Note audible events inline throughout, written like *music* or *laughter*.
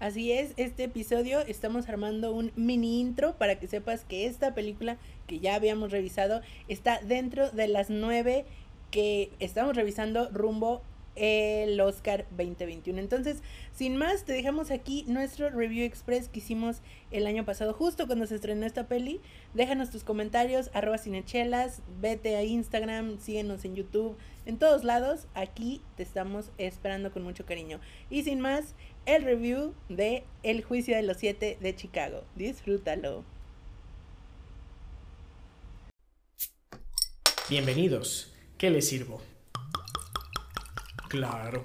Así es, este episodio estamos armando un mini intro para que sepas que esta película que ya habíamos revisado está dentro de las nueve que estamos revisando rumbo el Oscar 2021. Entonces, sin más, te dejamos aquí nuestro review express que hicimos el año pasado, justo cuando se estrenó esta peli. Déjanos tus comentarios, arroba cinechelas, vete a Instagram, síguenos en YouTube, en todos lados. Aquí te estamos esperando con mucho cariño. Y sin más, el review de El juicio de los siete de Chicago. Disfrútalo. Bienvenidos. ¿Qué les sirvo? Claro.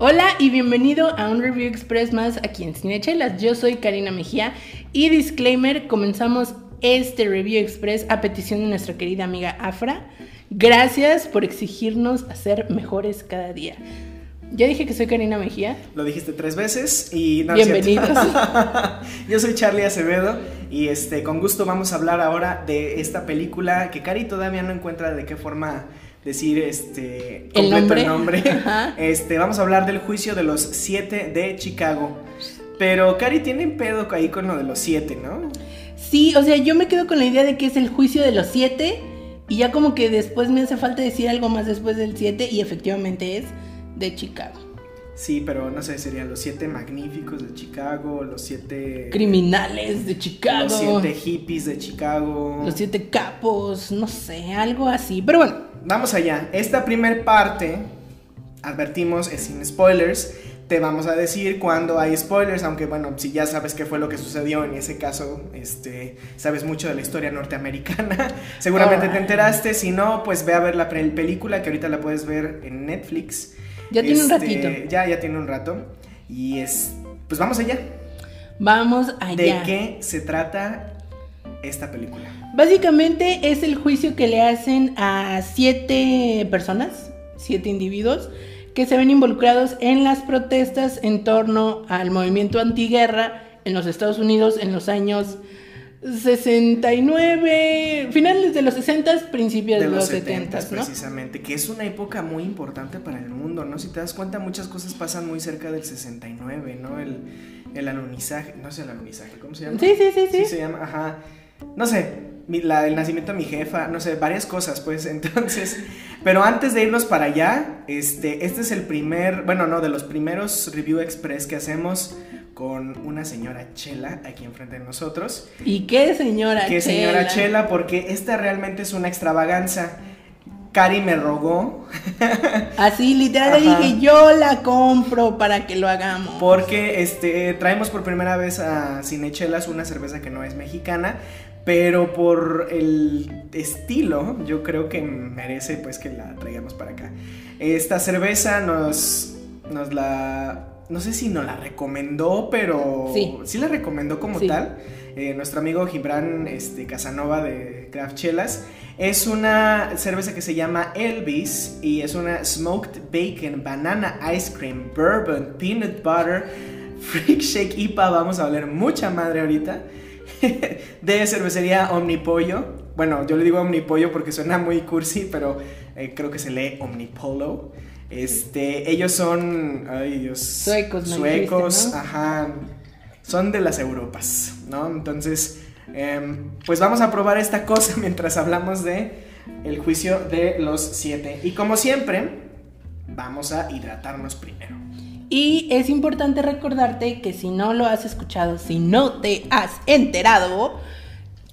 Hola y bienvenido a un review express más aquí en Cinechelas. Yo soy Karina Mejía y disclaimer, comenzamos este review express a petición de nuestra querida amiga Afra. Gracias por exigirnos a ser mejores cada día. Ya dije que soy Karina Mejía. Lo dijiste tres veces y no. Bienvenidos. *laughs* Yo soy Charlie Acevedo y este con gusto vamos a hablar ahora de esta película que Cari todavía no encuentra de qué forma decir este El completo nombre. el nombre. *laughs* Este, vamos a hablar del juicio de los siete de Chicago. Pero Cari tiene pedo ahí con lo de los siete, ¿no? Sí, o sea, yo me quedo con la idea de que es el juicio de los siete y ya como que después me hace falta decir algo más después del siete y efectivamente es de Chicago. Sí, pero no sé, serían los siete magníficos de Chicago, los siete Criminales de Chicago. los siete hippies de Chicago. Los siete capos, no sé, algo así. Pero bueno, Vamos allá. Esta primer parte, advertimos, es sin spoilers. Te vamos a decir cuando hay spoilers, aunque bueno, si ya sabes qué fue lo que sucedió en ese caso, este, sabes mucho de la historia norteamericana, *laughs* seguramente te enteraste, si no, pues ve a ver la película que ahorita la puedes ver en Netflix. Ya tiene un Este, ratito. Ya, ya tiene un rato. Y es, pues vamos allá. vamos allá. ¿De qué se trata esta película? Básicamente es el juicio que le hacen a siete personas, siete individuos, que se ven involucrados en las protestas en torno al movimiento antiguerra en los Estados Unidos en los años 69, finales de los 60, principios de, los 70, ¿no? precisamente, que es una época muy importante para el mundo, ¿no? Si te das cuenta, muchas cosas pasan muy cerca del 69, ¿no? El, el alunizaje, no sé el alunizaje, ¿cómo se llama? Sí, sí, sí, sí. se llama, ajá. No sé, mi- la, el nacimiento de mi jefa, no sé, varias cosas, pues, *laughs* entonces. Pero antes de irnos para allá, este, este es el primer, bueno, no, de los primeros review express que hacemos con una señora Chela aquí enfrente de nosotros. ¿Y qué señora Que señora Chela, porque esta realmente es una extravaganza. Cari me rogó *laughs* Así literal le dije, yo la compro para que lo hagamos. porque este traemos por primera vez a Cinechelas una cerveza que no es mexicana, pero por el estilo yo creo que merece pues que la traigamos para acá. Esta cerveza nos nos la no sé si nos la recomendó, pero Sí. la recomendó como Sí. tal. Eh, nuestro amigo Gibran este, Casanova de Craft Chelas. Es una cerveza que se llama Elvis y es una smoked bacon, banana ice cream, bourbon, peanut butter, *laughs* freak shake IPA. Vamos a hablar mucha madre ahorita. *laughs* de cervecería Omnipollo. Bueno, yo le digo Omnipollo porque suena muy cursi, pero eh, creo que se lee Omnipolo. Este, ellos son, ay Dios, Suecos, suecos, dijiste, ¿no? ajá, son de las Europas, ¿no? Entonces, em, pues vamos a probar esta cosa *laughs* mientras hablamos de el juicio de los siete. Y como siempre, vamos a hidratarnos primero. Y es importante recordarte que si no lo has escuchado, si no te has enterado,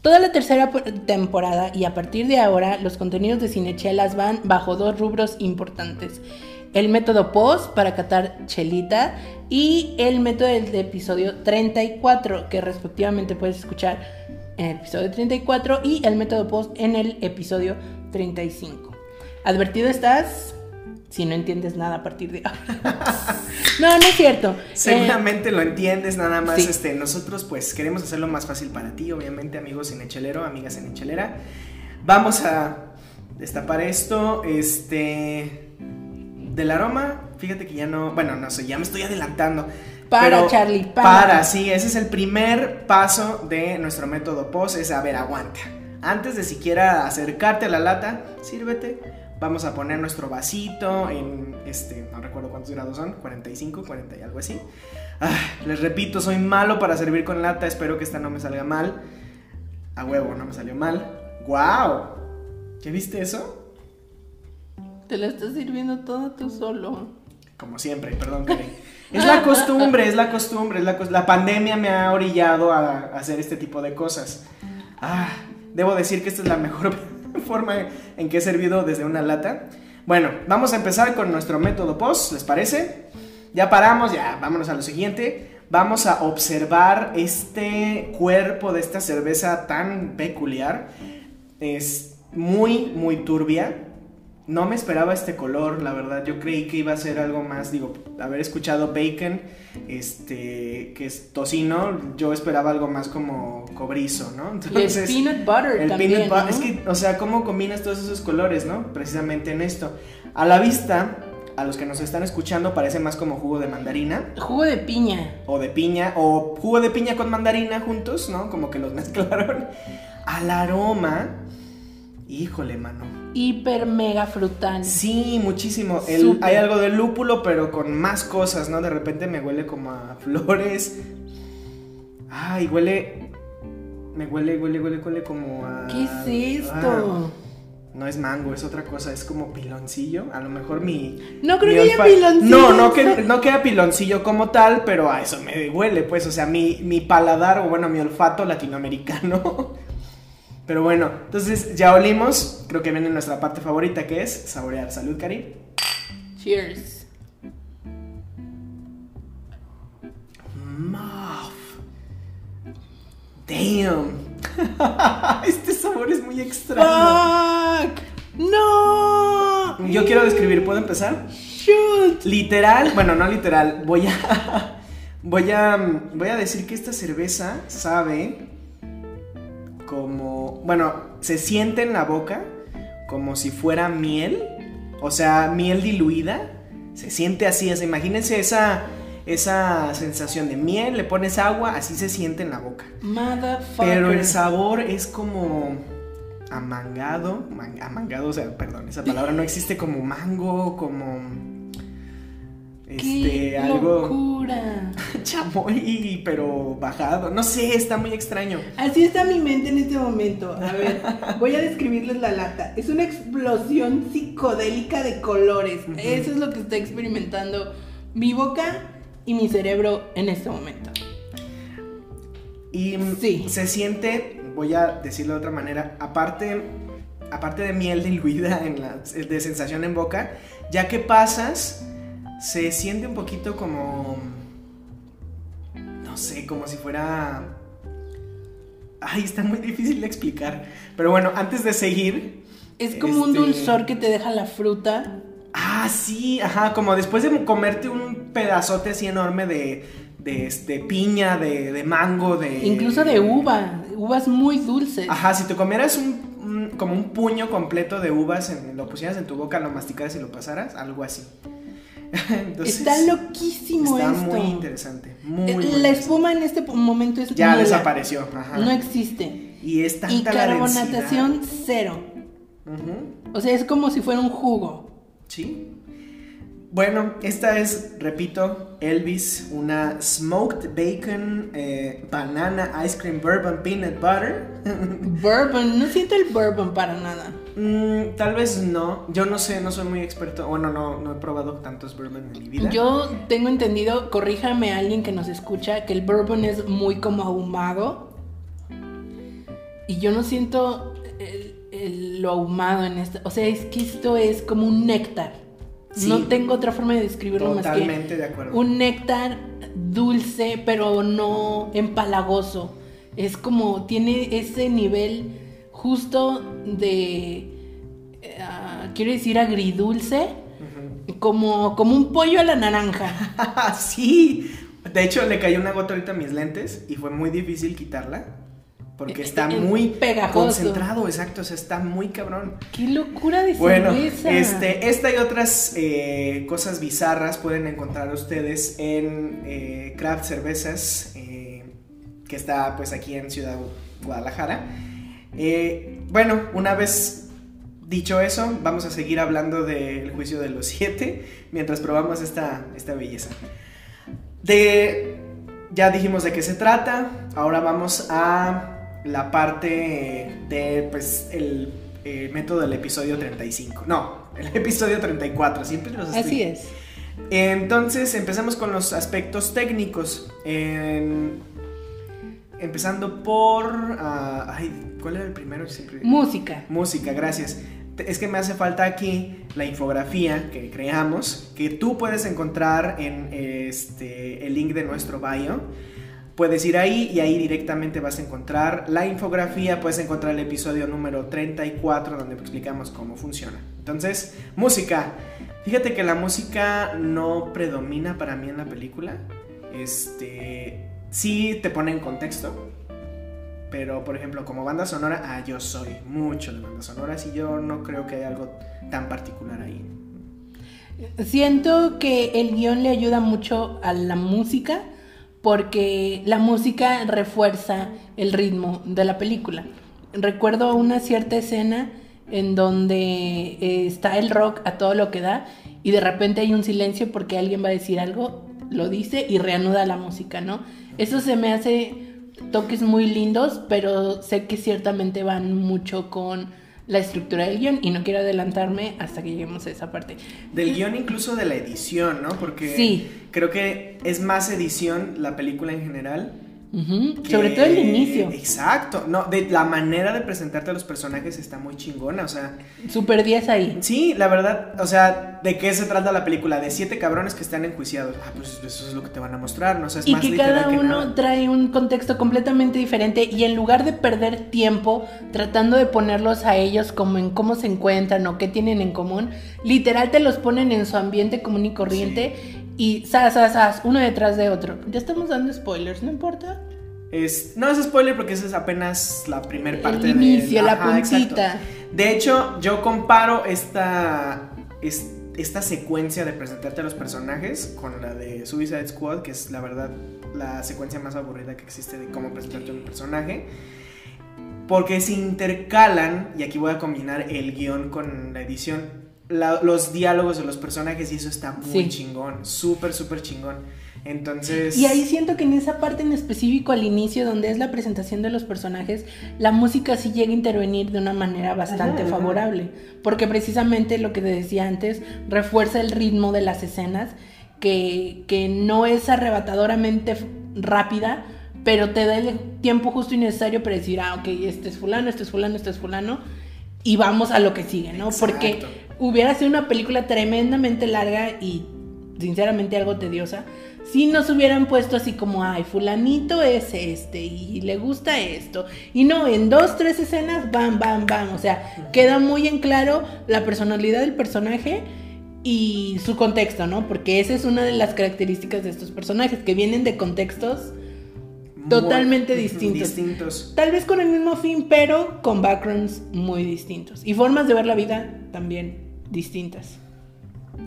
toda la tercera po- temporada y a partir de ahora los contenidos de Cinechelas van bajo dos rubros importantes. El método post para catar chelita y el método del de episodio 34 que respectivamente puedes escuchar en el episodio 34 y el método post en el episodio 35. ¿Advertido estás? Si no entiendes nada a partir de *laughs* No, no es cierto. Seguramente lo entiendes, nada más este nosotros pues queremos hacerlo más fácil para ti, obviamente, amigos en Echelero, amigas en Echelera. Vamos a destapar esto, este del aroma, fíjate que ya no, bueno, no sé, ya me estoy adelantando. Para, Charlie, para. Para, sí, ese es el primer paso de nuestro método POS, es a ver, aguanta. Antes de siquiera acercarte a la lata, sírvete. Vamos a poner nuestro vasito en, este, no recuerdo cuántos grados son, 45, 40 y algo así. Ah, les repito, soy malo para servir con lata, espero que esta no me salga mal. A huevo, no me salió mal. ¡Wow! ¿Ya viste eso? Te la estás sirviendo todo tú solo. Como siempre, perdón, Karen. Es la costumbre, es la costumbre, es la, la pandemia me ha orillado a, hacer este tipo de cosas. Ah, debo decir que esta es la mejor *laughs* forma en que he servido desde una lata. Bueno, vamos a empezar con nuestro método post, ¿les parece? Ya paramos, ya, vámonos a lo siguiente. Vamos a observar este cuerpo de esta cerveza tan peculiar. Es muy, muy turbia no me esperaba este color, la verdad. Yo creí que iba a ser algo más, digo, haber escuchado bacon, este, que es tocino, yo esperaba algo más como cobrizo, ¿no? Entonces, y el peanut butter el también, peanut butter, es que, o sea, cómo combinas todos esos colores, ¿no? Precisamente en esto. A la vista, a los que nos están escuchando parece más como jugo de mandarina. Jugo de piña. O de piña, o jugo de piña con mandarina juntos, ¿no? Como que los *laughs* mezclaron. Al aroma, híjole, mano hiper mega frutal. Sí, muchísimo. hay algo de lúpulo, pero con más cosas, ¿no? De repente me huele como a flores. Ay, huele. Me huele, huele, huele, huele como a. ¿Qué es esto? no es mango, es otra cosa, es como piloncillo. A lo mejor mi. No creo que haya piloncillo. No, no, que, no queda piloncillo como tal, pero a eso me huele, pues. O sea, mi, mi paladar, o bueno, mi olfato latinoamericano *laughs* Pero bueno, entonces ya olimos. Creo que viene nuestra parte favorita que es saborear. Salud, Cari. Cheers. Muff. Damn. *laughs* este sabor es muy extraño. Fuck. No. Yo quiero describir, ¿puedo empezar? Shoot. Literal, bueno, no literal. Voy a *laughs* voy a voy a decir que esta cerveza sabe como, bueno, se siente en la boca como si fuera miel, o sea, miel diluida, se siente así, o imagínense esa, esa sensación de miel, le pones agua, así se siente en la boca. Pero el sabor es como amangado, amangado, o sea, perdón, esa palabra no existe como mango, como este, algo. locura! *laughs* Chamoy, pero bajado. No sé, está muy extraño. Así está mi mente en este momento. A ver, *laughs* voy a describirles la lata. Es una explosión psicodélica de colores. Eso es lo que está experimentando mi boca y mi cerebro en este momento. Y sí. se siente, voy a decirlo de otra manera, aparte, aparte de miel diluida en la, de sensación en boca, ya que pasas se siente un poquito como... No sé, como si fuera... Ay, está muy difícil de explicar. Pero bueno, antes de seguir... Es como un este, dulzor que te deja la fruta. Ah, sí, ajá, como después de comerte un pedazote así enorme de, de este, piña, de, de mango, de... Incluso de uva, uvas muy dulces. Ajá, si te comieras un, como un puño completo de uvas, en, lo pusieras en tu boca, lo masticaras y lo pasaras, algo así. Está loquísimo está esto. muy interesante. Eh, la espuma en este momento es ya desapareció. No existe. Y es tanta y carbonatación cero. O sea, es como si fuera un jugo. Sí. Bueno, esta es, repito, Elvis, una smoked bacon eh, banana ice cream bourbon peanut butter. *laughs* bourbon, no siento el bourbon para nada. Mm, tal vez no. Yo no sé, no soy muy experto. Bueno, no, no he probado tantos bourbon en mi vida. Yo tengo entendido, corríjame a alguien que nos escucha, que el bourbon es muy como ahumado. Y yo no siento lo ahumado en esto. O sea, es que esto es como un néctar. No tengo otra forma de describirlo más que. Totalmente de acuerdo. Un néctar dulce, pero no empalagoso. Es como, tiene ese nivel justo de, uh, quiero decir, agridulce, como, como un pollo a la naranja. *laughs* sí. De hecho, le cayó una gota ahorita a mis lentes y fue muy difícil quitarla. Porque está muy pegajoso. concentrado, exacto, o sea, está muy cabrón. ¡Qué locura de Bueno, cerveza! este, esta y otras eh, cosas bizarras pueden encontrar ustedes en eh, Craft Cervezas, eh, que está pues aquí en Ciudad Guadalajara. Eh, bueno, una vez dicho eso, vamos a seguir hablando del juicio de los siete mientras probamos esta, esta belleza. De, ya dijimos de qué se trata, ahora vamos a la parte de, pues, el eh, método del episodio 35. No, el *laughs* episodio 34, siempre los estoy- Así es. Entonces, empezamos con los aspectos técnicos. En- empezando por... ay, ¿cuál era el primero? Siempre- Música. Música, gracias. Es que me hace falta aquí la infografía que creamos, que tú puedes encontrar en este, el link de nuestro bio. Puedes ir ahí y ahí directamente vas a encontrar la infografía, puedes encontrar el episodio número 34 donde explicamos cómo funciona. Entonces, música. Fíjate que la música no predomina para mí en la película. Este, sí te pone en contexto, pero, por ejemplo, como banda sonora, ah, yo soy mucho de bandas sonoras y yo no creo que haya algo tan particular ahí. Siento que el guion le ayuda mucho a la música porque la música refuerza el ritmo de la película. Recuerdo una cierta escena en donde eh, está el rock a todo lo que da y de repente hay un silencio porque alguien va a decir algo, lo dice y reanuda la música, ¿no? Eso se me hace toques muy lindos, pero sé que ciertamente van mucho con la estructura del guion y no quiero adelantarme hasta que lleguemos a esa parte. Del guion incluso de la edición, ¿no? Porque Sí. creo que es más edición la película en general. Que- Sobre todo el inicio. Exacto. No, de la manera de presentarte a los personajes está muy chingona, o sea... Super 10 ahí. Sí, la verdad, o sea, ¿de qué se trata la película? De siete cabrones que están enjuiciados. Ah, pues eso es lo que te van a mostrar, ¿no? O sea, es Y más que cada que uno nada. trae un contexto completamente diferente y en lugar de perder tiempo tratando de ponerlos a ellos como en cómo se encuentran o qué tienen en común, literal te los ponen en su ambiente común y corriente y zas, zas, zas, uno detrás de otro. Ya estamos dando spoilers, ¿no importa? Es, no es spoiler porque esa es apenas la primera parte El inicio, la Ajá, exacto. puntita. De hecho, yo comparo esta, es- esta secuencia de presentarte a los personajes con la de Suicide Squad, que es la verdad la secuencia más aburrida que existe de cómo presentarte a un personaje. Porque se intercalan, y aquí voy a combinar el guion con la edición, la- los diálogos de los personajes y eso está muy Sí. chingón, súper, súper chingón. Entonces... Y ahí siento que en esa parte en específico al inicio, donde es la presentación de los personajes, la música sí llega a intervenir de una manera bastante Ajá, ajá. favorable. Porque precisamente lo que te decía antes, refuerza el ritmo de las escenas, que, que no es arrebatadoramente rápida, pero te da el tiempo justo y necesario para decir, ah, ok, este es fulano, este es fulano, este es fulano, y vamos a lo que sigue, ¿no? Porque Exacto. Hubiera sido una película tremendamente larga y sinceramente algo tediosa si nos hubieran puesto así como, ay, fulanito es este y le gusta esto. Y no, en dos, tres escenas, bam, bam, bam. O sea, queda muy en claro la personalidad del personaje y su contexto, ¿no? Porque esa es una de las características de estos personajes, que vienen de contextos totalmente distintos. distintos. tal vez con el mismo fin, pero con backgrounds muy distintos. Y formas de ver la vida también distintas.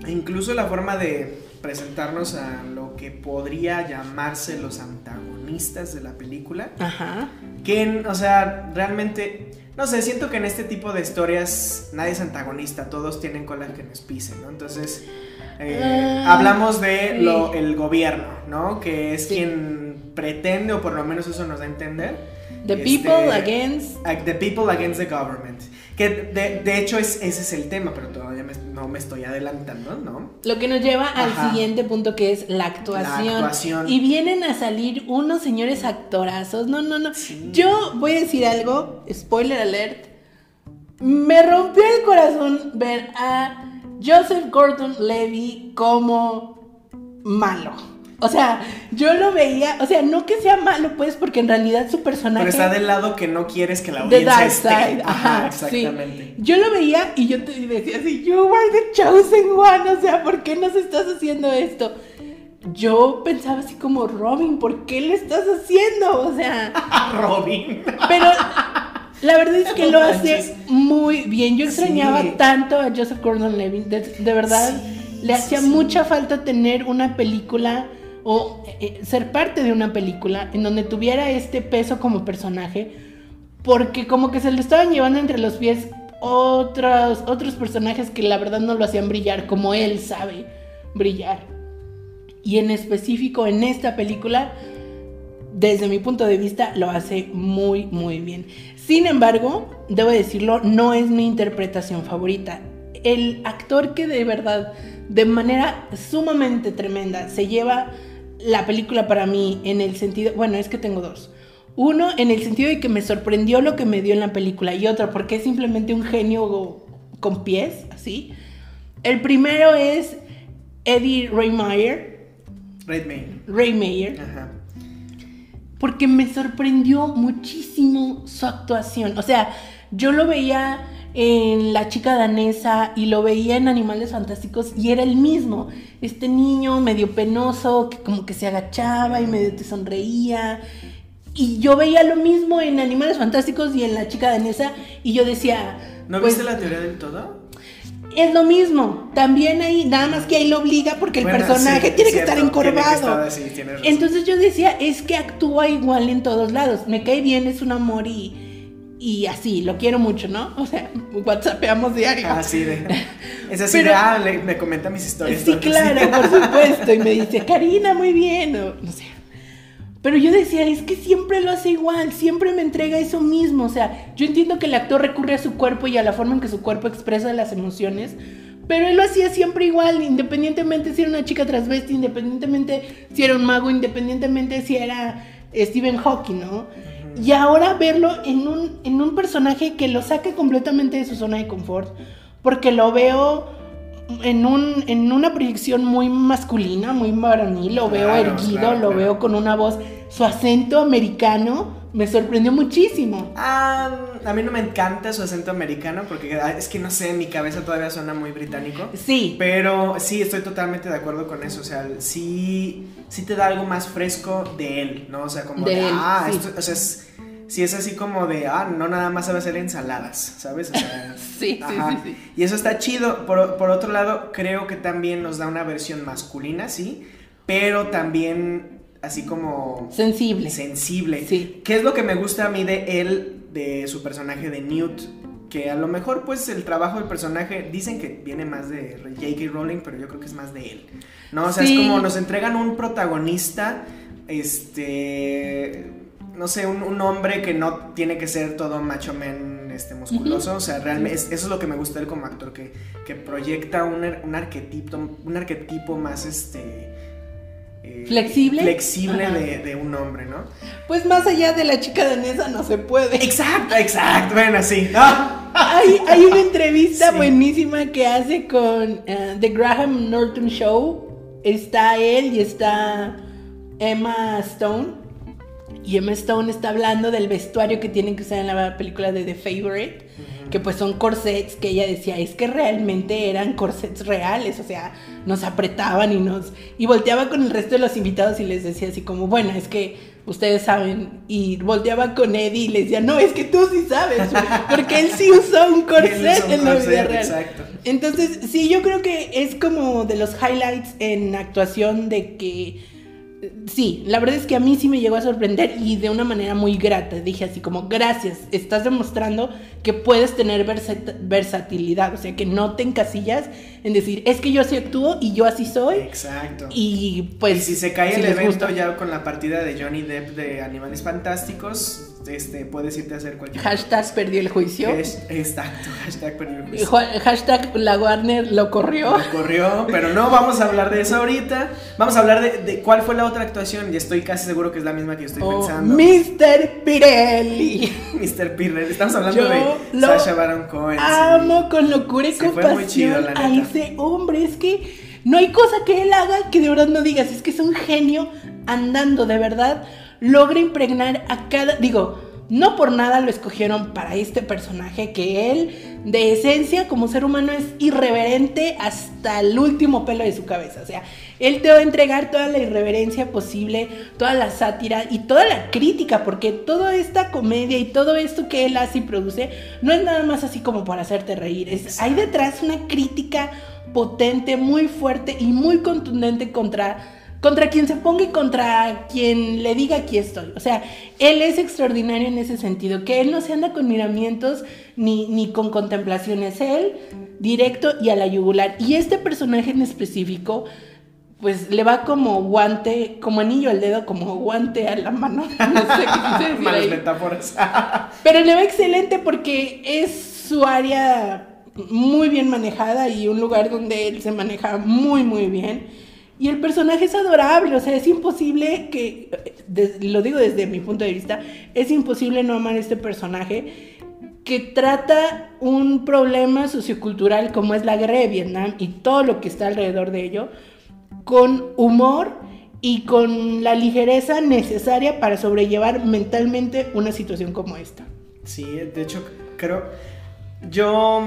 E Incluso la forma de presentarnos a lo que podría llamarse los antagonistas de la película. Ajá. Que, o sea, realmente, no sé, siento que en este tipo de historias nadie es antagonista, todos tienen cola que les pisen, ¿no? Entonces, eh, Ah, hablamos de sí. lo, el gobierno, ¿no? Que es Sí. quien pretende, o por lo menos eso nos da a entender. The este, people against Ag- The people against the government. Que de, de hecho es, ese es el tema, pero todavía me- no me estoy adelantando, ¿no? Lo que nos lleva Ajá. al siguiente punto que es la actuación. La actuación. Y vienen a salir unos señores actorazos. No, no, no. Sí. Yo voy a decir algo, spoiler alert. Me rompió el corazón ver a Joseph Gordon Levy como malo. O sea, yo lo veía, o sea, no que sea malo, pues, porque en realidad su personaje. Pero está del lado que no quieres que la audiencia esté. Side, Ajá, sí. exactamente. Yo lo veía y yo te decía así, you are the chosen one, o sea, ¿por qué nos estás haciendo esto? Yo pensaba así como, Robin, ¿por qué le estás haciendo? O sea, *laughs* Robin. pero la verdad es que No lo hace muy bien. Yo extrañaba Sí. tanto a Joseph Gordon-Levitt, de, de verdad, Sí, le hacía mucha falta tener una película o eh, ser parte de una película en donde tuviera este peso como personaje, porque como que se lo estaban llevando entre los pies otros, otros personajes que la verdad no lo hacían brillar como él sabe brillar. Y en específico en esta película, desde mi punto de vista, lo hace muy, muy bien. Sin embargo, debo decirlo, no es mi interpretación favorita. El actor que de verdad, de manera sumamente tremenda, se lleva la película para mí en el sentido, bueno, es que tengo dos. Uno, en el sentido de que me sorprendió lo que me dio en la película, y otro, porque es simplemente un genio con pies, así. El primero es Eddie Raymeyer, Redmayne. Raymeyer, Ajá. porque me sorprendió muchísimo su actuación. O sea, yo lo veía en La chica danesa y lo veía en Animales Fantásticos y era el mismo. Este niño medio penoso que como que se agachaba y medio te sonreía. Y yo veía lo mismo en Animales Fantásticos y en La chica danesa y yo decía... ¿No pues, viste la teoría del todo? Es lo mismo, también ahí, nada más que ahí lo obliga porque el Bueno, personaje sí, tiene que estar tiene que encorvado. estar. Entonces yo decía, es que actúa igual en todos lados. Me cae bien, es un amor y, y así, lo quiero mucho, ¿no? O sea, whatsappeamos diario. Ah, sí, de. *laughs* Es así Pero- de, ah, le- me comenta mis historias. Sí, claro, por supuesto. Y me dice, Karina, muy bien. o no sé. Pero yo decía, es que siempre lo hace igual, siempre me entrega eso mismo. O sea, yo entiendo que el actor recurre a su cuerpo y a la forma en que su cuerpo expresa las emociones, pero él lo hacía siempre igual, independientemente si era una chica transvesti, independientemente si era un mago, independientemente si era Stephen Hawking, ¿no? Y ahora verlo en un, en un personaje que lo saque completamente de su zona de confort, porque lo veo en, un, en una proyección muy masculina, muy varonil, lo veo Claro, erguido, claro, lo claro. veo con una voz, su acento americano me sorprendió muchísimo. Ah, a mí no me encanta su acento americano porque es que no sé, en mi cabeza todavía suena muy británico. Sí, Pero sí, estoy totalmente de acuerdo con eso. O sea, sí, sí te da algo más fresco de él, ¿no? O sea, como De de, él, ah, sí. esto, o sea, es, sí es así como de, ah, no nada más sabe hacer ensaladas, ¿sabes? O sea, *laughs* Sí, sí, ajá. sí, sí. Y eso está chido. Por, por otro lado, creo que también nos da una versión masculina, sí, pero también así como sensible. sensible. Sí. ¿Qué es lo que me gusta a mí de él, de su personaje de Newt? Que a lo mejor, pues, el trabajo del personaje, dicen que viene más de J.K. Rowling, pero yo creo que es más de él. ¿No? O sea, Sí. es como nos entregan un protagonista, este. No sé, un, un hombre que no tiene que ser todo macho man este, musculoso. O sea, realmente es- eso es lo que me gusta de él como actor, que, que proyecta un, ar- un arquetipo, un arquetipo más este. Eh, ¿Flexible? Flexible de, de un hombre, ¿no? Pues más allá de la chica danesa no se puede. Exacto, exacto. Bueno, sí. *laughs* Hay, hay una entrevista Sí. buenísima que hace con eh, The Graham Norton Show. Está él y está Emma Stone. Y Emma Stone está hablando del vestuario que tienen que usar en la película de The Favorite. Que pues son corsets que ella decía, es que realmente eran corsets reales, o sea, nos apretaban y nos... Y volteaba con el resto de los invitados y les decía así como, bueno, es que ustedes saben. Y volteaba con Eddie y les decía, no, es que tú sí sabes, *laughs* porque él sí usó un corset usó un en la vida real. exacto. Entonces, sí, yo creo que es como de los highlights en actuación de que sí, la verdad es que a mí sí me llegó a sorprender y de una manera muy grata. Dije así como, gracias, estás demostrando que puedes tener versat- versatilidad, o sea, que no te encasillas en decir, es que yo sí actúo y yo así soy. Exacto. Y pues... y si se cae si el evento gusta. ya con la partida de Johnny Depp de Animales Fantásticos, este, puedes irte a hacer cualquier Hashtag perdió el juicio. Es- exacto, *laughs* hashtag perdió el juicio. Ju- Hashtag la Warner lo corrió. Lo corrió, pero no vamos a hablar de eso ahorita. Vamos a hablar de, de cuál fue la otra actuación. Y estoy casi seguro que es la misma que yo estoy Oh, pensando. Mr. Pirelli. *laughs* Mr. Pirrer. Estamos hablando Yo de Sasha Baron Cohen. sí. Amo con locura y fue compasión muy chido, la a ese hombre. Es que no hay cosa que él haga que de verdad no digas, es que es un genio andando, de verdad, logra impregnar a cada, digo, no por nada lo escogieron para este personaje que él, de esencia, como ser humano, es irreverente hasta el último pelo de su cabeza. O sea, él te va a entregar toda la irreverencia posible, toda la sátira y toda la crítica, porque toda esta comedia y todo esto que él hace y produce no es nada más así como para hacerte reír. Es, hay detrás una crítica potente, muy fuerte y muy contundente contra contra quien se ponga y contra quien le diga aquí estoy. O sea, él es extraordinario en ese sentido, que él no se anda con miramientos ni, ni con contemplaciones, él directo y a la yugular. Y este personaje en específico, pues le va como guante, como anillo al dedo, como guante a la mano. *laughs* No sé qué decir *laughs* metáforas. *laughs* Pero le va excelente porque es su área muy bien manejada y un lugar donde él se maneja muy, muy bien. Y el personaje es adorable, o sea, es imposible que, lo digo desde mi punto de vista, es imposible no amar este personaje que trata un problema sociocultural como es la guerra de Vietnam y todo lo que está alrededor de ello, con humor y con la ligereza necesaria para sobrellevar mentalmente una situación como esta. Sí, de hecho, creo... Yo,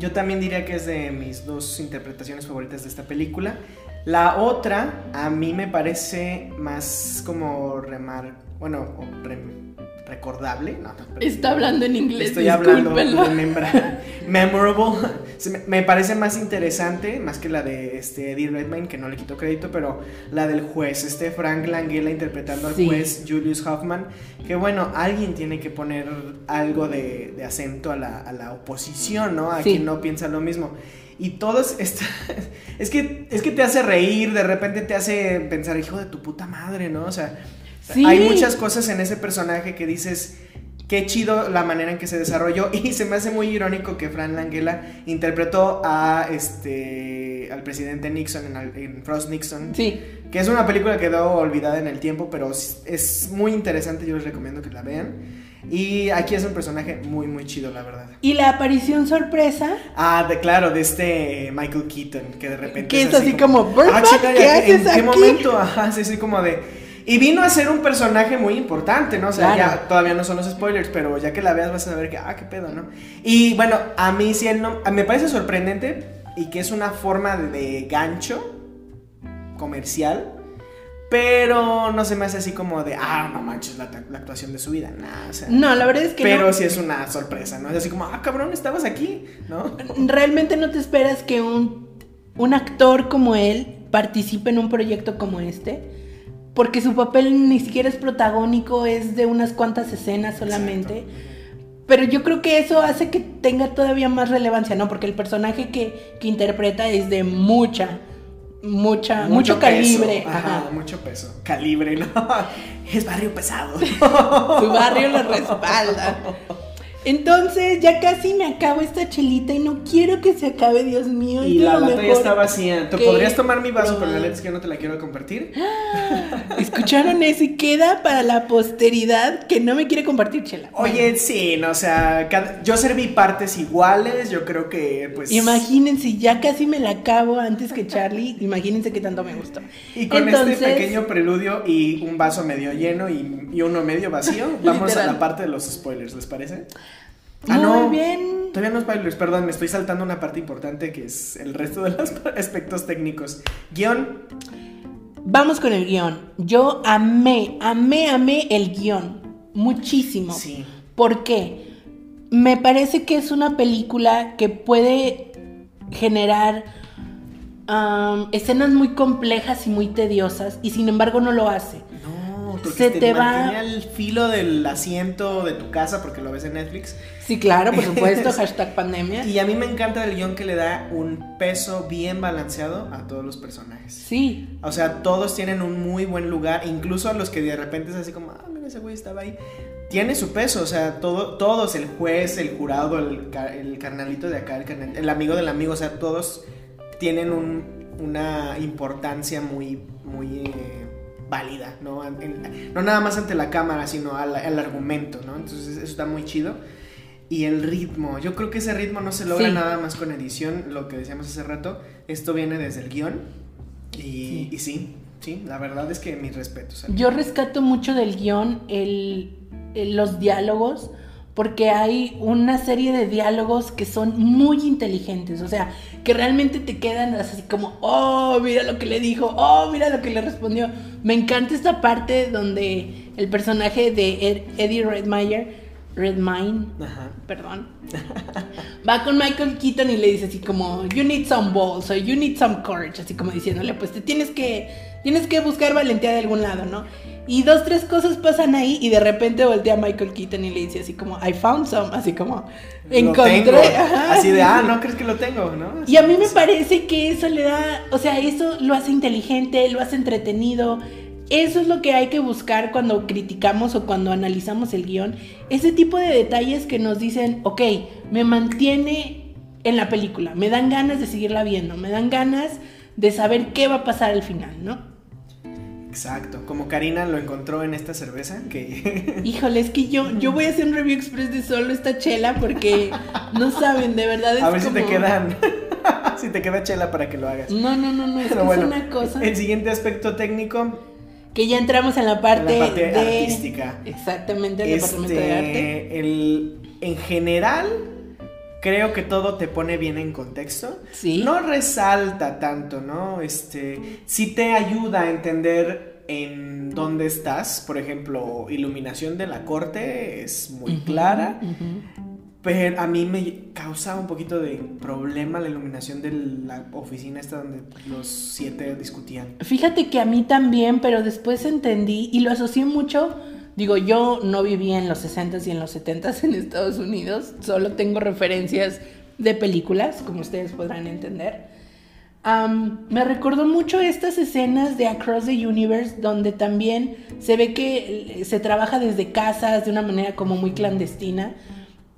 yo también diría que es de mis dos interpretaciones favoritas de esta película. La otra a mí me parece más como remar, bueno, recordable. No, Está hablando en inglés. Estoy hablando memorable. Me parece más interesante, más que la de este Eddie Redmayne, que no le quito crédito, pero la del juez, este Frank Langella interpretando al juez Julius Hoffman. Que bueno, alguien tiene que poner algo de, acento a la, oposición, ¿no? A quien no piensa lo mismo. Y todo es, *laughs* es, que, es que te hace reír, de repente te hace pensar, hijo de tu puta madre, ¿no? O sea, hay muchas cosas en ese personaje que dices, qué chido la manera en que se desarrolló *laughs* y se me hace muy irónico que Fran Langella interpretó a este al presidente Nixon en, Frost Nixon sí. que es una película que quedó olvidada en el tiempo pero es muy interesante yo les recomiendo que la vean y aquí es un personaje muy, muy chido, la verdad. ¿Y la aparición sorpresa? Ah, de claro, de este Michael Keaton, que de repente. Que es, así como, ah, ¿qué haces ¿En qué momento? Ajá, sí, sí, como de. Y vino a ser un personaje muy importante, ¿no? O sea, ya todavía no son los spoilers, pero ya que la veas vas a ver que, ah, qué pedo, ¿no? Y bueno, a mí sí, no, me parece sorprendente y que es una forma de gancho comercial pero no se me hace así como de, ah, no manches, la, actuación de su vida. Nah, o sea, no, la verdad es que. Pero sí es una sorpresa, ¿no? Es así como, ah, cabrón, estabas aquí, ¿no? Realmente no te esperas que un, un actor como él participe en un proyecto como este. Porque su papel ni siquiera es protagónico, es de unas cuantas escenas solamente. Pero yo creo que eso hace que tenga todavía más relevancia, ¿no? Porque el personaje que, que interpreta es de mucha, mucha, mucho, calibre. Ajá, mucho peso. Calibre, ¿no? *laughs* Es barrio pesado. Su barrio lo *laughs* respalda. Entonces ya casi me acabo esta chelita y no quiero que se acabe, Dios mío. Y la lata ya está vacía. ¿Tú podrías tomar mi vaso, pero la neta es que yo no te la quiero compartir? ¿Escucharon *laughs* eso? Y queda para la posteridad que no me quiere compartir chela. Oye, sí, no, o sea, yo serví partes iguales, yo creo que pues... Imagínense, ya casi me la acabo antes que Charlie, *laughs* imagínense qué tanto me gustó. Y con este pequeño preludio y un vaso medio lleno y, y uno medio vacío, *laughs* vamos a la parte de los spoilers, ¿les parece? Ah, Muy bien. Todavía no spoilers, perdón, me estoy saltando una parte importante que es el resto de los aspectos técnicos. Guión. Vamos con el guion. Yo amé, amé, amé el guion. Muchísimo. Sí. ¿Por qué? Me parece que es una película que puede generar escenas muy complejas y muy tediosas y sin embargo no lo hace se te, va al filo del asiento de tu casa porque lo ves en Netflix. Sí, claro, por supuesto, *laughs* hashtag pandemia. Y a mí me encanta el guion que le da un peso bien balanceado a todos los personajes. Sí. O sea, todos tienen un muy buen lugar, incluso a los que de repente es así como, ah, mira, ese güey estaba ahí. Tiene su peso, o sea, todo, todos, el juez, el jurado, el, el carnalito de acá, el, el, amigo del amigo, o sea, todos tienen un, una importancia muy, muy... Eh, válida, ¿no? no nada más ante la cámara, sino al, argumento, ¿no? Entonces eso está muy chido. Y el ritmo. Yo creo que ese ritmo no se logra Sí. nada más con edición, lo que decíamos hace rato. Esto viene desde el guion. Y Sí. y sí, sí, la verdad es que mis respetos. Yo rescato mucho del guion el, el- los diálogos, porque hay una serie de diálogos que son muy inteligentes, o sea, que realmente te quedan así como, oh, mira lo que le dijo, oh, mira lo que le respondió. Me encanta esta parte donde el personaje de Ed- Eddie Redmayne, Redmayne, Ajá. perdón, va con Michael Keaton y le dice así como, you need some balls o you need some courage, así como diciéndole, pues te tienes que, tienes que buscar valentía de algún lado, ¿no? Y dos, tres cosas pasan ahí y de repente voltea a Michael Keaton y le dice así como, I found some, así como, encontré. Así de, ah, no crees que lo tengo, ¿no? Y a mí me parece que eso le da, o sea, eso lo hace inteligente, lo hace entretenido. Eso es lo que hay que buscar cuando criticamos o cuando analizamos el guion. Ese tipo de detalles que nos dicen, ok, me mantiene en la película, me dan ganas de seguirla viendo, me dan ganas de saber qué va a pasar al final, ¿no? Exacto, como Karina lo encontró en esta cerveza, que *laughs* Híjole, es que yo, yo voy a hacer un review express de solo esta chela porque no saben, de verdad es a ver si te como- quedan, *laughs* si te queda chela para que lo hagas. No, no, no, no, es, bueno, es una cosa... el siguiente aspecto técnico, Que ya entramos en la parte, en la parte de... artística. Exactamente, el departamento de arte. Este, el, en general, creo que todo te pone bien en contexto. Sí. No resalta tanto, ¿no? Este, sí te ayuda a entender en dónde estás. Por ejemplo, iluminación de la corte es muy clara. ujú. Pero a mí me causa un poquito de problema la iluminación de la oficina esta donde los siete discutían. Fíjate que a mí también, pero después entendí y lo asocié mucho. Digo, yo no viví en los 60s y en los 70s en Estados Unidos, solo tengo referencias de películas, como ustedes podrán entender. Am, me recordó mucho estas escenas de Across the Universe, donde también se ve que eh, se trabaja desde casas de una manera como muy clandestina.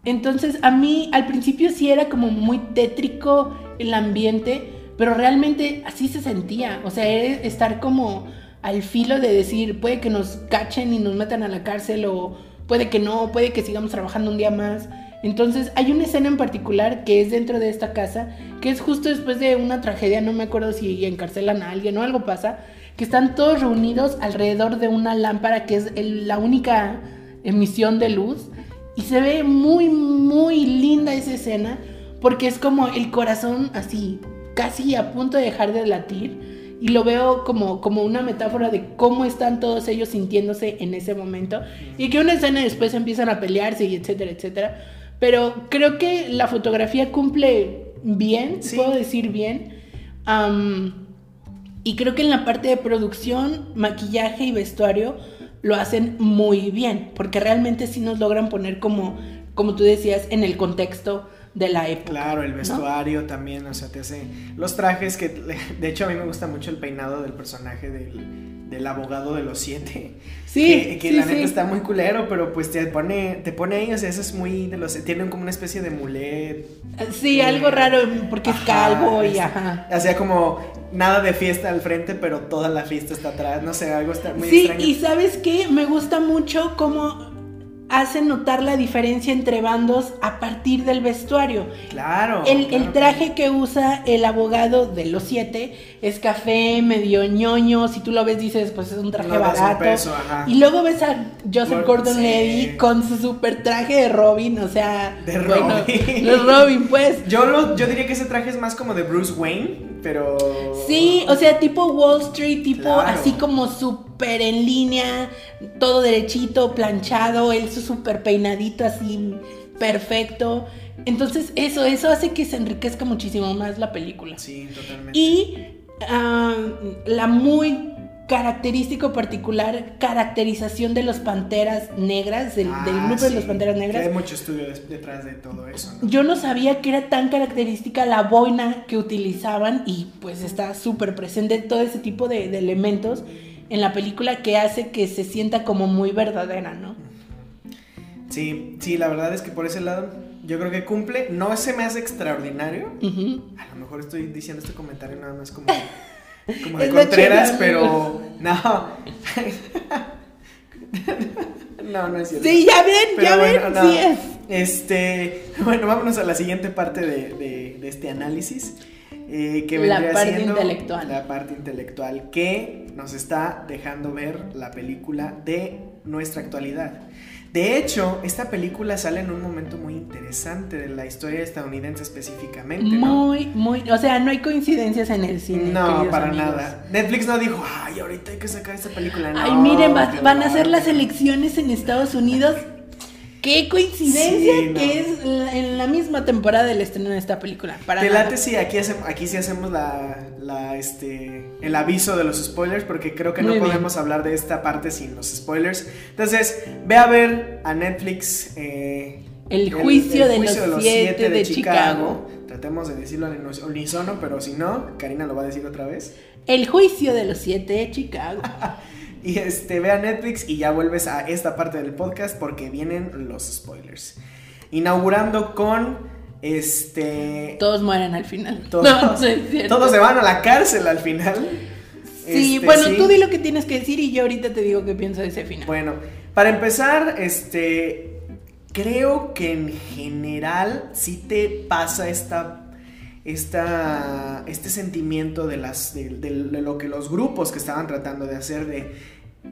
Entonces, a mí al principio sí era como muy tétrico el ambiente, pero realmente así se sentía. O sea, era estar como al filo de decir, puede que nos cachen y nos metan a la cárcel, o puede que no, puede que sigamos trabajando un día más. Entonces, hay una escena en particular que es dentro de esta casa, que es justo después de una tragedia, no me acuerdo si encarcelan a alguien o algo pasa, que están todos reunidos alrededor de una lámpara que es el- la única emisión de luz. Y se ve muy, muy linda esa escena, porque es como el corazón así, casi a punto de dejar de latir. Y lo veo como, como una metáfora de cómo están todos ellos sintiéndose en ese momento. Y que una escena después empiezan a pelearse y etcétera, etcétera. Pero creo que la fotografía cumple bien, Sí. puedo decir bien. Am, y creo que en la parte de producción, maquillaje y vestuario lo hacen muy bien, porque realmente sí nos logran poner como, como tú decías, en el contexto de la época. Claro, el ¿no? vestuario también, o sea, te hace. Los trajes que. De hecho, a mí me gusta mucho el peinado del personaje del, del abogado de los siete. *laughs* Sí, Que, que sí, la neta sí. está muy culero, pero pues te pone, te pone ahí, o sea, eso es muy de los. Tienen como una especie de mulet. Sí, algo raro porque es calvo y ajá. O sea, como nada de fiesta al frente, pero toda la fiesta está atrás. No sé, algo está muy Sí, extraño. y sabes qué, me gusta mucho cómo hacen notar la diferencia entre bandos a partir del vestuario. Claro. El, claro el traje que usa el abogado de los siete es café, medio ñoño. Si tú lo ves, dices, pues es un traje No barato. peso, ajá. Y luego ves a Joseph Gordon, Gordon Levy sí. con su super traje de Robin. O sea, De bueno, Robin. de Robin, pues. *laughs* Yo, lo, yo diría que ese traje es más como de Bruce Wayne, pero. Sí, o sea, tipo Wall Street, tipo Claro. así como súper en línea, todo derechito, planchado, él súper peinadito así, perfecto. Entonces, eso, eso hace que se enriquezca muchísimo más la película. Sí, totalmente. Y ah, la muy característico particular caracterización de los panteras negras, del, del Ah, grupo de los panteras que negras. Hay mucho estudio detrás de todo eso, ¿no? Yo no sabía que era tan característica la boina que utilizaban y pues está súper presente todo ese tipo de, de elementos en la película que hace que se sienta como muy verdadera, ¿no? Sí, sí, la verdad es que por ese lado yo creo que cumple. No se me hace extraordinario. A lo mejor estoy diciendo este comentario nada más como, *laughs* como de Es Contreras, pero no. *laughs* no, no es cierto. Sí, ya ven, Pero ya bueno, ven, no. sí es. Este, bueno, vámonos a la siguiente parte de, de- de este análisis. eh, que La parte intelectual. La parte intelectual que nos está dejando ver la película de nuestra actualidad. De hecho, esta película sale en un momento muy interesante de la historia estadounidense específicamente. ¿no? Muy, muy, o sea, no hay coincidencias en el cine. No, para amigos. nada. Netflix no dijo, ay, ahorita hay que sacar esta película. Ay, No, miren, va- qué van a ser bárbaro. las elecciones en Estados Unidos. Qué coincidencia Sí, no. que es en la misma temporada del estreno de esta película. Para Te nada. late si aquí, hacemos, aquí sí hacemos la, la, este, el aviso de los spoilers, porque creo que Muy no bien. podemos hablar de esta parte sin los spoilers. Entonces, ve a ver a Netflix. eh, El juicio de los siete siete de Chicago. Tratemos de decirlo en unísono, pero si no, Karina lo va a decir otra vez. El juicio de los siete de Chicago. *laughs* Y este, ve a Netflix y ya vuelves a esta parte del podcast porque vienen los spoilers. Inaugurando con este. Todos mueren al final. Todos, no, *laughs* no todos se van a la cárcel al final. Sí, Este, bueno, sí. tú di lo que tienes que decir y yo ahorita te digo qué pienso de ese final. Bueno, para empezar, este. Creo que en general sí te pasa esta. Esta, este sentimiento de, las, de, de- de lo que los grupos que estaban tratando de hacer, de,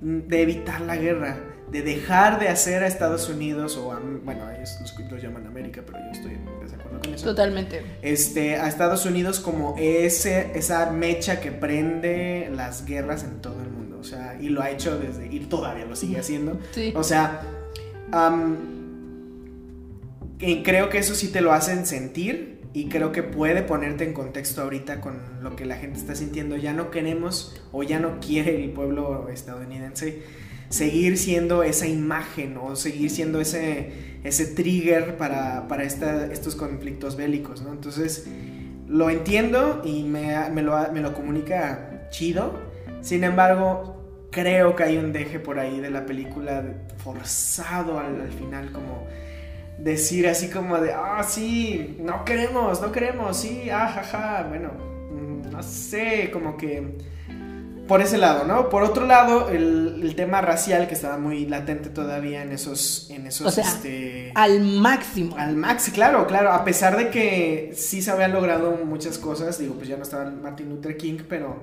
de evitar la guerra, de dejar de hacer a Estados Unidos, o a, bueno, ellos los, los llaman América, pero yo estoy en desacuerdo con eso. Totalmente. este, a Estados Unidos como ese, esa mecha que prende las guerras en todo el mundo. O sea, y lo ha hecho desde, y todavía lo sigue haciendo. Sí. O sea, creo que eso sí te lo hacen sentir y creo que puede ponerte en contexto ahorita con lo que la gente está sintiendo. Ya no queremos o ya no quiere el pueblo estadounidense seguir siendo esa imagen o seguir siendo ese, ese trigger para, para esta- estos conflictos bélicos, ¿no? Entonces, lo entiendo y me, me lo, me lo comunica chido. Sin embargo, creo que hay un deje por ahí de la película forzado al, al final, como decir así como de, ah, sí, no queremos, no queremos, sí, ah, jaja, bueno, mm, no sé, como que por ese lado, ¿no? Por otro lado, el, el tema racial que estaba muy latente todavía en esos, en esos, O sea, este... Al máximo. Al max, claro, claro. A pesar de que sí se habían logrado muchas cosas, digo, pues ya no estaba Martin Luther King, pero.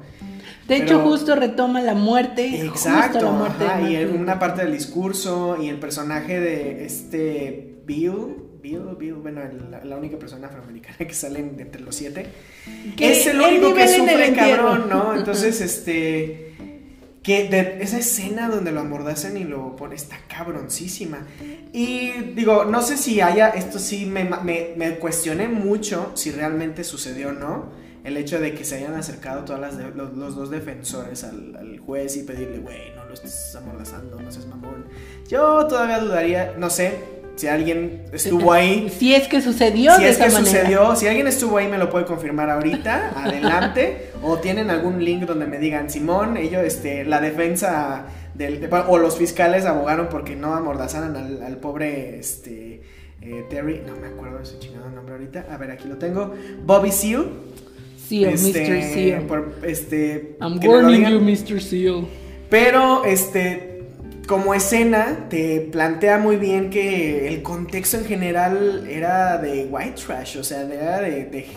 De hecho, justo retoma la muerte. Exacto. Justo la muerte ajá, y una parte del discurso y el personaje de este Bill. Bill, Bill, bueno, el- la única persona afroamericana que sale de entre los siete. Que es el único que sufre cabrón, ¿no? *laughs* Entonces, este. Que de esa escena donde lo amordacen y lo pone está cabroncísima. Y digo, no sé si haya, esto sí me, me, me cuestioné mucho si realmente sucedió o no. El hecho de que se hayan acercado todas las de- los, los dos defensores al, al juez y pedirle, güey, no lo estés amordazando, no seas mamón. Yo todavía dudaría, no sé si alguien estuvo ahí. Si es que sucedió Si de es que manera. sucedió, si alguien estuvo ahí me lo puede confirmar ahorita, *laughs* adelante, o tienen algún link donde me digan, Simón, ellos, este, la defensa del, de- o los fiscales abogaron porque no amordazaran al, al pobre, este, eh, Terry, no me acuerdo de su chingado nombre ahorita, a ver, aquí lo tengo, Bobby Seal, Seal, este, Mr. Seal. por- este, I'm warning you, Mr. Seal. Pero, este, como escena, te plantea muy bien que el contexto en general era de white trash, o sea, era de. de-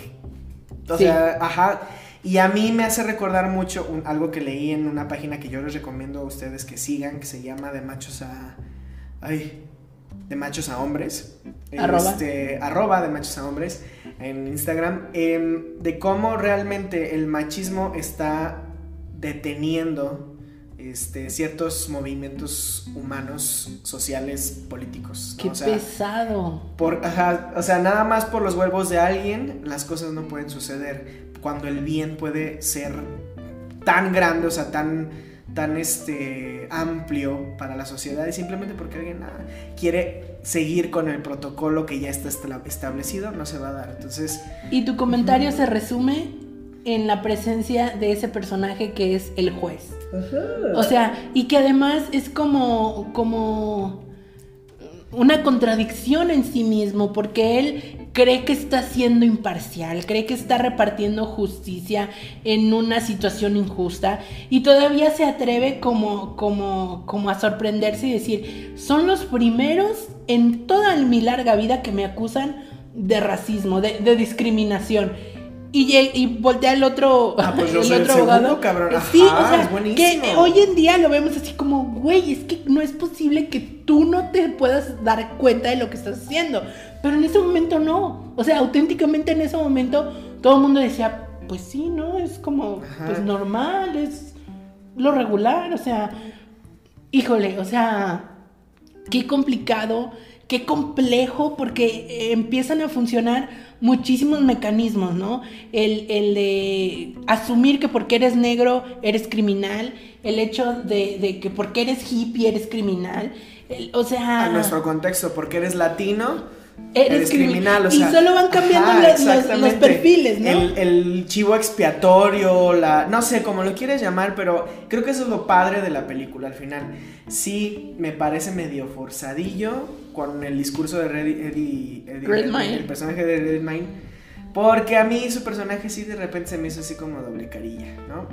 o Sí. sea, ajá. Y a mí me hace recordar mucho un- algo que leí en una página que yo les recomiendo a ustedes que sigan, que se llama De Machos a. Ay. De Machos a Hombres. Arroba. Este, arroba de Machos a Hombres en Instagram. em, de cómo realmente el machismo está deteniendo este, ciertos movimientos humanos, sociales, políticos. ¿no? Qué O sea, pesado. por, ajá, o sea, nada más por los huevos de alguien, las cosas no pueden suceder. Cuando el bien puede ser tan grande, o sea, tan, tan este, amplio para la sociedad, y simplemente porque alguien nada, quiere seguir con el protocolo que ya está establecido, no se va a dar. Entonces, Y tu comentario se resume en la presencia de ese personaje que es el juez. O sea, y que además es como, como una contradicción en sí mismo, porque él cree que está siendo imparcial, cree que está repartiendo justicia en una situación injusta y todavía se atreve como, como, como a sorprenderse y decir, son los primeros en toda mi larga vida que me acusan de racismo, de, de discriminación. Y, y voltea el otro, Ah, pues yo el soy el otro segundo, abogado. cabrón. Sí, Ajá, o sea, es que hoy en día lo vemos así como, güey, es que no es posible que tú no te puedas dar cuenta de lo que estás haciendo. Pero en ese momento no. O sea, auténticamente en ese momento todo el mundo decía, pues sí, ¿no? Es como, Ajá. pues normal, es lo regular, o sea, híjole, o sea, qué complicado, qué complejo, porque eh, empiezan a funcionar muchísimos mecanismos, ¿no? El, el de asumir que porque eres negro eres criminal, el hecho de, de que porque eres hippie eres criminal, el- o sea... A nuestro contexto, porque eres latino, Eres eres, crimi- criminal. O y solo van cambiando ajá, los- los- perfiles, ¿no? El, el chivo expiatorio, la, no sé cómo lo quieres llamar, pero creo que eso es lo padre de la película al final. Sí, me parece medio forzadillo con el discurso de Reddy- Eddie, Eddie el personaje de Redmayne. Porque a mí su personaje sí de repente se me hizo así como doble carilla, ¿no?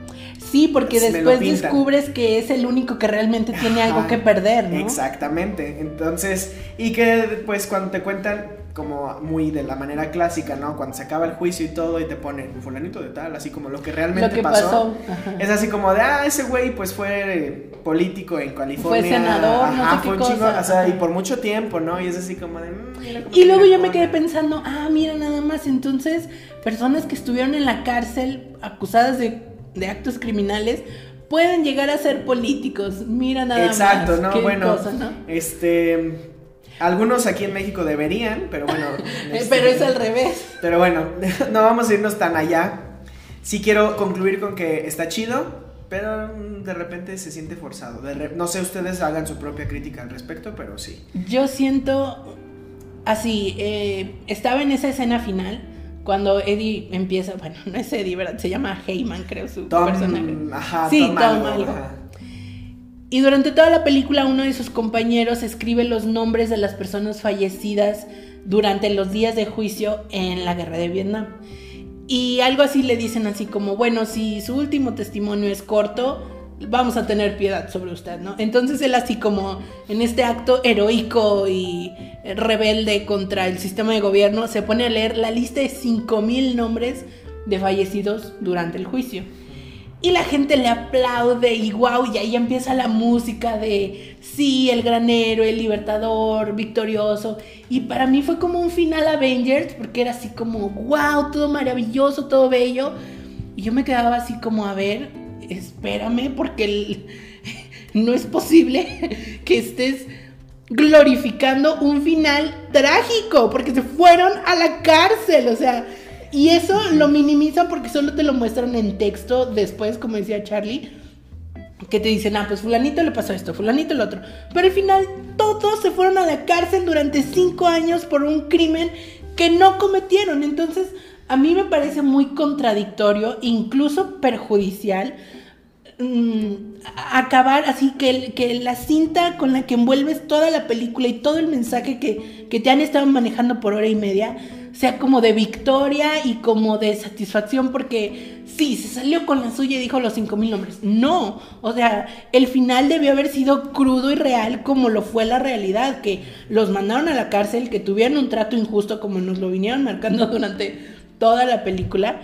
Sí, porque después descubres que es el único que realmente tiene algo que perder, ¿no? Exactamente. Entonces, y que pues cuando te cuentan como muy de la manera clásica, ¿no? Cuando se acaba el juicio y todo y te ponen fulanito de tal, así como lo que realmente Lo que pasó. pasó. ajá. Es así como de, ah, ese güey pues fue político en California. Fue senador, no sé qué fue un cosa, chingo, o sea, y ajá. por mucho tiempo, ¿no? Y es así como de, mm, mira cómo Y luego yo me quedé pensando, ah, mira nada más, entonces personas que estuvieron en la cárcel acusadas de, de actos criminales pueden llegar a ser políticos. Mira nada Exacto, más. ¿no? qué Bueno, cosa, ¿no? este... Algunos aquí en México deberían, pero bueno. *laughs* Eh, este, Pero es al revés. Pero bueno, *laughs* no vamos a irnos tan allá. Sí quiero concluir con que está chido, pero mm, de repente se siente forzado. De no sé, ustedes hagan su propia crítica al respecto, pero sí. Yo siento así, eh, estaba en esa escena final cuando Eddie empieza, bueno, *laughs* no es Eddie, ¿verdad? Se llama Heyman, creo, su Tom, personaje. ajá, Sí, Tom, Tom algo. ajá. Y durante toda la película uno de sus compañeros escribe los nombres de las personas fallecidas durante los días de juicio en la guerra de Vietnam. Y algo así le dicen así como, bueno, si su último testimonio es corto, vamos a tener piedad sobre usted, ¿no? Entonces él así como en este acto heroico y rebelde contra el sistema de gobierno se pone a leer la lista de 5.000 nombres de fallecidos durante el juicio. Y la gente le aplaude y wow, y ahí empieza la música de sí, el granero, el libertador, victorioso. Y para mí fue como un final Avengers, porque era así como wow, todo maravilloso, todo bello. Y yo me quedaba así como, a ver, espérame, porque *laughs* no es posible *laughs* que estés glorificando un final trágico, porque se fueron a la cárcel, o sea, y eso lo minimizan porque solo te lo muestran en texto después, como decía Charlie, que te dicen, ah, pues fulanito le pasó esto, fulanito el otro. Pero al final todos se fueron a la cárcel durante cinco años por un crimen que no cometieron. Entonces, a mí me parece muy contradictorio, incluso perjudicial, mm, acabar así que, que la cinta con la que envuelves toda la película y todo el mensaje que, que te han estado manejando por hora y media sea como de victoria y como de satisfacción porque sí, se salió con la suya y dijo los 5000 nombres. No, o sea, el final debió haber sido crudo y real como lo fue la realidad, que los mandaron a la cárcel, que tuvieron un trato injusto como nos lo vinieron marcando *laughs* durante toda la película.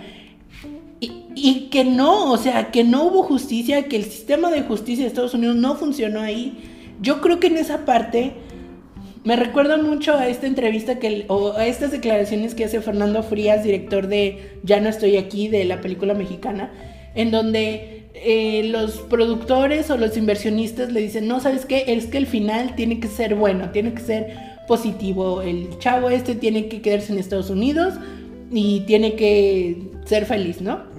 Y, y que no, o sea, que no hubo justicia, que el sistema de justicia de Estados Unidos no funcionó ahí. Yo creo que en esa parte me recuerda mucho a esta entrevista que, o a estas declaraciones que hace Fernando Frías, director de Ya no estoy aquí, de la película mexicana, en donde eh, los productores o los inversionistas le dicen, no, ¿sabes qué? Es que el final tiene que ser bueno, tiene que ser positivo. El chavo este tiene que quedarse en Estados Unidos y tiene que ser feliz, ¿no?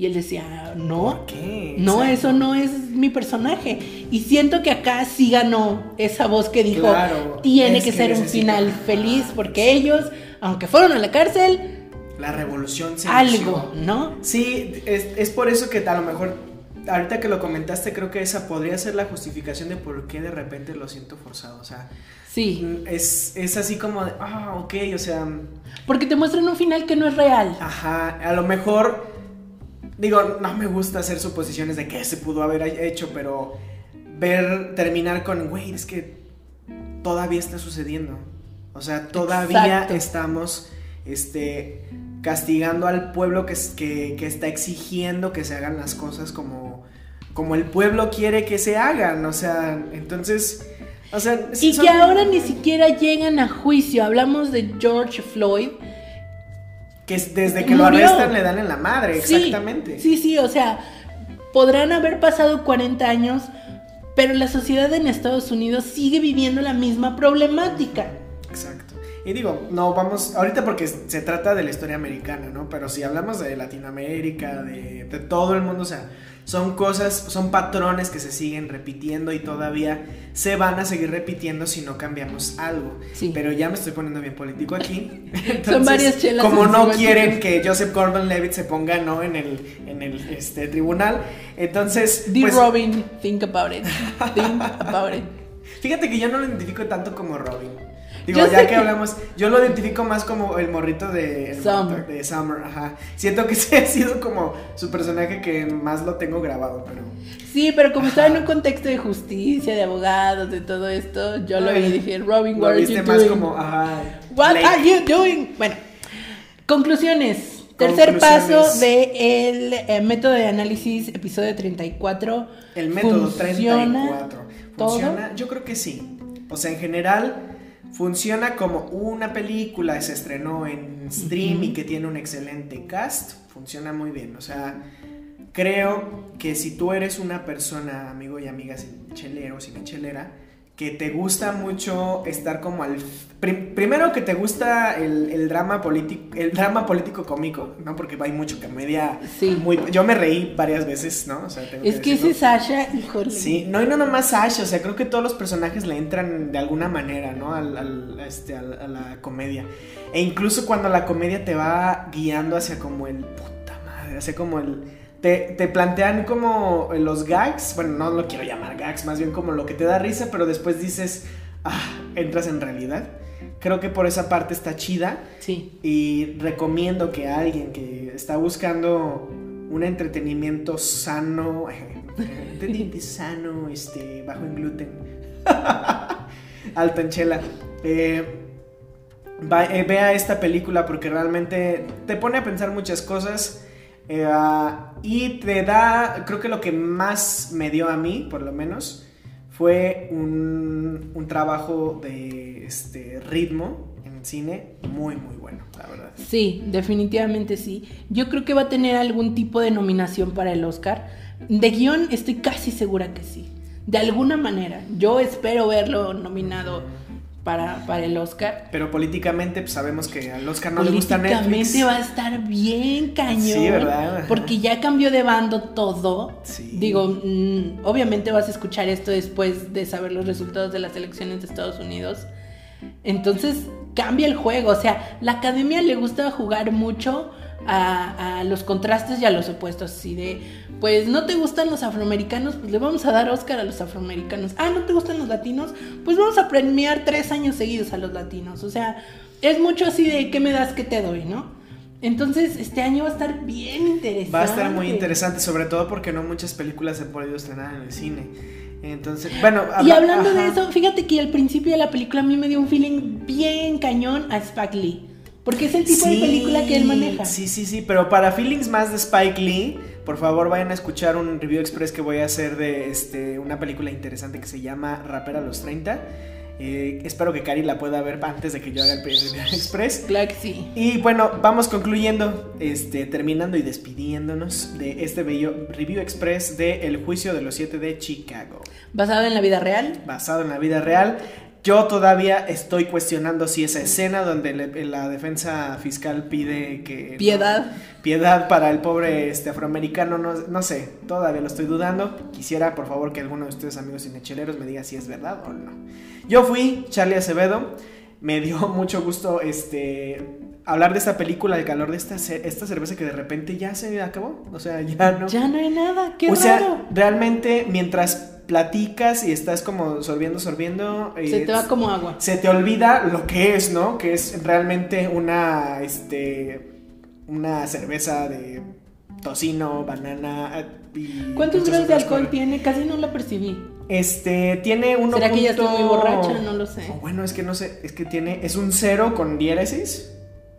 Y él decía, no, ¿Por qué? no, Exacto. eso no es mi personaje. Y siento que acá sí ganó esa voz que dijo, Claro, tiene que que ser un final feliz, porque ellos, aunque fueron a la cárcel, La revolución se algo, inició. ¿no? Sí, es, es por eso que a lo mejor ahorita que lo comentaste, creo que esa podría ser la justificación de por qué de repente lo siento forzado. O sea, Sí, es, es así como de, ah, ok, o sea, porque te muestran un final que no es real. ajá, a lo mejor, digo, no me gusta hacer suposiciones de que se pudo haber hecho, pero ver, terminar con, güey, es que todavía está sucediendo. O sea, todavía Exacto. estamos, este, castigando al pueblo que, que, que está exigiendo que se hagan las cosas como, como el pueblo quiere que se hagan. O sea, entonces, o sea, Y son- que ahora ni siquiera llegan a juicio. Hablamos de George Floyd. Que es- desde que lo arrestan le dan en la madre, Sí, exactamente. Sí, sí, o sea, podrán haber pasado 40 años, pero la sociedad en Estados Unidos sigue viviendo la misma problemática. Exacto. Y digo, no vamos, ahorita porque se trata de la historia americana, ¿no? Pero si hablamos de Latinoamérica, de, de todo el mundo, o sea, son cosas, son patrones que se siguen repitiendo y todavía se van a seguir repitiendo si no cambiamos algo. Sí. Pero ya me estoy poniendo bien político aquí. *laughs* *laughs* Son varias chelas Como no quieren que Joseph Gordon-Levitt se ponga, ¿no? En el, en el este, tribunal. Entonces, Dear pues, Robin, think about it. Think about it. *laughs* Fíjate que yo no lo identifico tanto como Robin. Digo, Yo ya que, hablamos, yo lo identifico más como el morrito de el Summer. morrito de Summer, ajá. Siento que *laughs* ese ha sido como su personaje que más lo tengo grabado, pero Sí, pero como estaba en un contexto de justicia, de abogados, de todo esto, yo lo vi y dije, Robin, lo what are viste you más doing? como, ajá. What Blake. are you doing? Bueno, conclusiones. Tercer paso de el eh, método de análisis, episodio 34. El método ¿Funciona 34. todo? ¿Funciona? Yo creo que sí. O sea, en general funciona como una película, se estrenó en stream y que tiene un excelente cast. Funciona muy bien. O sea, creo que si tú eres una persona, amigo y amiga chelero, chelera, que te gusta mucho estar como al prim- primero que te gusta el, el drama político el drama político cómico no porque hay mucho comedia Sí. muy yo me reí varias veces no o sea, tengo Es que decirlo. ese Sasha, híjole. Sí, no, y no nomás Sasha, o sea, creo que todos los personajes le entran de alguna manera, ¿no? Al, al- a este, a la comedia. E incluso cuando la comedia te va guiando hacia como el puta madre, hacia como el. Te, te plantean como los gags, bueno, no lo quiero llamar gags, más bien como lo que te da risa, pero después dices, ah, entras en realidad. Creo que por esa parte está chida. Sí. Y recomiendo que alguien que está buscando un entretenimiento sano, *laughs* entretenimiento sano, este, bajo en gluten, *laughs* alto en chela, eh, va- eh, vea esta película porque realmente te pone a pensar muchas cosas eh, y te da, creo que lo que más me dio a mí, por lo menos, fue un, un trabajo de este ritmo en cine muy muy bueno, la verdad. Sí, definitivamente sí. Yo creo que va a tener algún tipo de nominación para el Oscar. De guion estoy casi segura que sí. De alguna manera. Yo espero verlo nominado para, para el Oscar. Pero políticamente pues, sabemos que al Oscar no le gusta Netflix. Políticamente va a estar bien cañón. Sí, ¿verdad? Porque ya cambió de bando todo. Sí. Digo, mm, obviamente vas a escuchar esto después de saber los resultados de las elecciones de Estados Unidos. Entonces cambia el juego. O sea, la academia le gusta jugar mucho a, a los contrastes y a los opuestos. Así de, pues no te gustan los afroamericanos, pues le vamos a dar Oscar a los afroamericanos. Ah, no te gustan los latinos, pues vamos a premiar tres años seguidos a los latinos. O sea, es mucho así de qué me das, qué te doy, ¿no? Entonces, este año va a estar bien interesante. Va a estar muy interesante, sobre todo porque no muchas películas se han podido estrenar en el cine. Entonces, bueno, Y habla- hablando de eso, fíjate que al principio de la película a mí me dio un feeling bien cañón a Spike Lee. Porque es el tipo de Sí, película que él maneja. Sí, sí, sí, pero para feelings más de Spike Lee, por favor vayan a escuchar un review express que voy a hacer de este, una película interesante que se llama Rapper a los 30. Eh, espero que Cari la pueda ver antes de que yo haga el review express. Claro que sí. Y bueno, vamos concluyendo, este, terminando y despidiéndonos de este bello review express de El juicio de los siete de Chicago. Basado en la vida real. basado en la vida real. Yo todavía estoy cuestionando si esa escena donde le- la defensa fiscal pide que... Piedad. piedad para el pobre este, afroamericano, no, no sé, todavía lo estoy dudando. Quisiera, por favor, que alguno de ustedes, amigos cinecheleros, me diga si es verdad o no. Yo fui Charlie Acevedo. Me dio *laughs* mucho gusto este hablar de esta película, el calor de esta, esta cerveza que de repente ya se acabó. O sea, *laughs* ya no. Ya no hay nada, qué o raro. sea, realmente mientras platicas y estás como sorbiendo, sorbiendo. se te va como agua. Se te olvida lo que es, ¿no? Que es realmente una, este, una cerveza de tocino, banana y... ¿Cuántos grados de alcohol tiene? Casi no lo percibí. Este, tiene uno. ¿Será que ya estoy muy borracha? No lo sé. Oh, bueno, es que no sé, es que tiene, es un cero con diéresis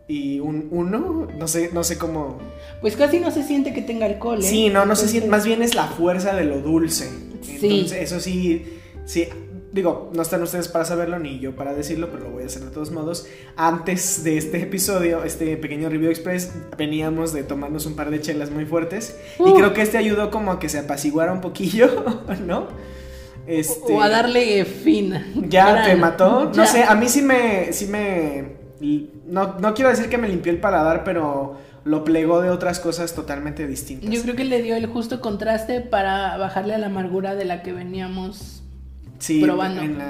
y un 1, no sé, no sé cómo. Pues casi no se siente que tenga alcohol, ¿eh? Sí, no, no se siente, más bien es la fuerza de lo dulce. Sí. Entonces, eso sí, sí, digo, no están ustedes para saberlo ni yo para decirlo, pero lo voy a hacer de todos modos. Antes de este episodio, este pequeño review express, veníamos de tomarnos un par de chelas muy fuertes y uh. creo que este ayudó como a que se apaciguara un poquillo, *laughs* ¿no? Este, o a darle fin. ¿Ya te mató? No sé, a mí sí me, sí me no, no quiero decir que me limpió el paladar, pero lo plegó de otras cosas totalmente distintas. Yo creo que le dio el justo contraste para bajarle a la amargura de la que veníamos probando. En,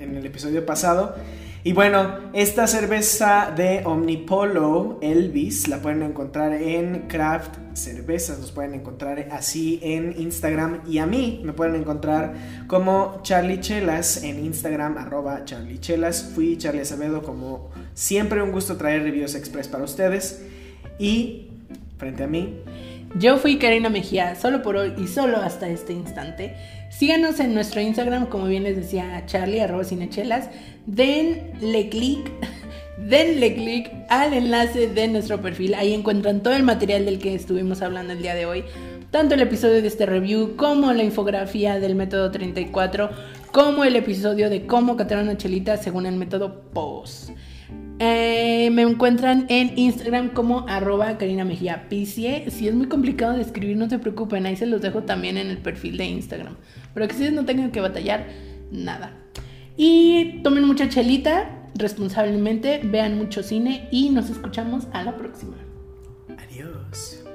en, el episodio pasado. Y bueno, esta cerveza de Omnipolo Elvis la pueden encontrar en Craft Cervezas, los pueden encontrar así en Instagram y a mí me pueden encontrar como Charlie Chelas en Instagram arroba Charlie Chelas. Fui Charlie Acevedo como siempre un gusto traer reviews express para ustedes y frente a mí yo fui Karina Mejía, solo por hoy y solo hasta este instante. Síganos en nuestro Instagram, como bien les decía Charlie, arroba cinechelas. Denle clic, *laughs* denle clic al enlace de nuestro perfil. Ahí encuentran todo el material del que estuvimos hablando el día de hoy. Tanto el episodio de este review como la infografía del método 34, como el episodio de cómo catar una chelita según el método POS. Eh, me encuentran en Instagram como arroba Karina Mejía Picie. Si es muy complicado de escribir, no se preocupen, ahí se los dejo también en el perfil de Instagram. Pero que ustedes no tengan que batallar nada. Y tomen mucha chelita responsablemente, vean mucho cine y nos escuchamos a la próxima. Adiós.